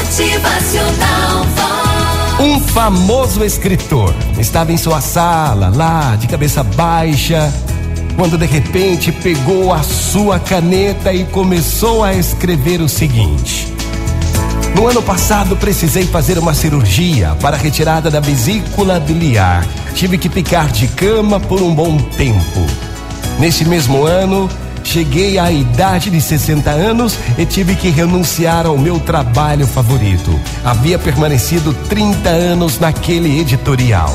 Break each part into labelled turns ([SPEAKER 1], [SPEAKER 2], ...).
[SPEAKER 1] Motivacional.
[SPEAKER 2] Um famoso escritor estava em sua sala, lá de cabeça baixa, quando de repente pegou a sua caneta e começou a escrever o seguinte: No ano passado precisei fazer uma cirurgia para a retirada da vesícula biliar. Tive que ficar de cama por um bom tempo. Neste mesmo ano, cheguei à idade de 60 anos e tive que renunciar ao meu trabalho favorito. Havia permanecido 30 anos naquele editorial.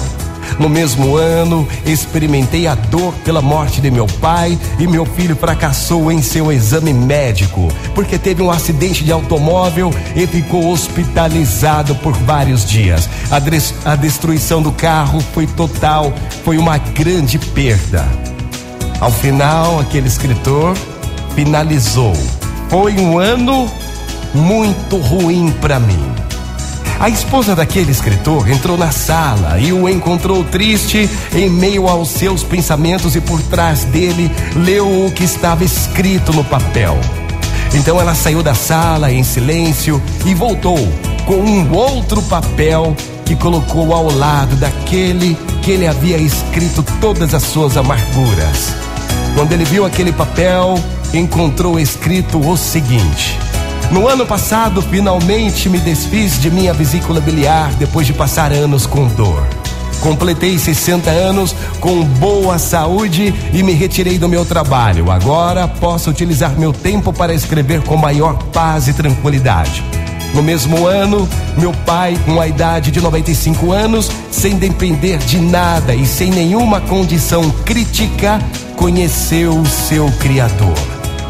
[SPEAKER 2] No mesmo ano, experimentei a dor pela morte de meu pai e meu filho fracassou em seu exame médico porque teve um acidente de automóvel e ficou hospitalizado por vários dias. A, a destruição do carro foi total, foi uma grande perda. Ao final, aquele escritor finalizou. Foi um ano muito ruim para mim. A esposa daquele escritor entrou na sala e o encontrou triste em meio aos seus pensamentos e por trás dele leu o que estava escrito no papel. Então ela saiu da sala em silêncio e voltou com um outro papel que colocou ao lado daquele que ele havia escrito todas as suas amarguras. Quando ele viu aquele papel, encontrou escrito o seguinte: No ano passado, finalmente me desfiz de minha vesícula biliar depois de passar anos com dor. Completei 60 anos com boa saúde e me retirei do meu trabalho. Agora posso utilizar meu tempo para escrever com maior paz e tranquilidade. No mesmo ano, meu pai, com a idade de 95 anos, sem depender de nada e sem nenhuma condição crítica, conheceu o seu Criador.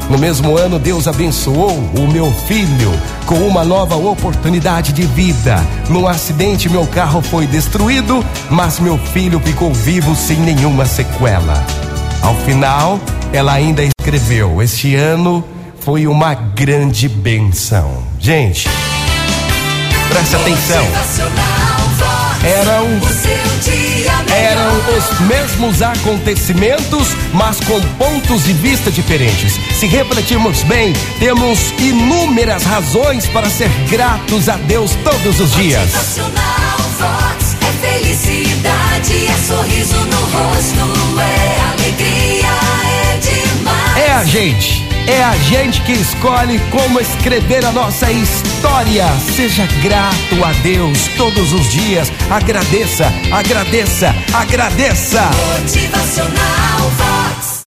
[SPEAKER 2] No mesmo ano, Deus abençoou o meu filho com uma nova oportunidade de vida. Num acidente, meu carro foi destruído, mas meu filho ficou vivo sem nenhuma sequela. Ao final, ela ainda escreveu: Este ano foi uma grande benção. Gente, presta atenção. Eram eram os mesmos acontecimentos, mas com pontos de vista diferentes. Se refletirmos bem, temos inúmeras razões para ser gratos a Deus todos os dias.
[SPEAKER 1] Vox. É felicidade, é sorriso no rosto, é alegria, é demais.
[SPEAKER 2] É a gente, é a gente que escolhe como escrever a nossa história. Seja grato a Deus todos os dias. Agradeça, agradeça, agradeça.
[SPEAKER 1] Motivacional.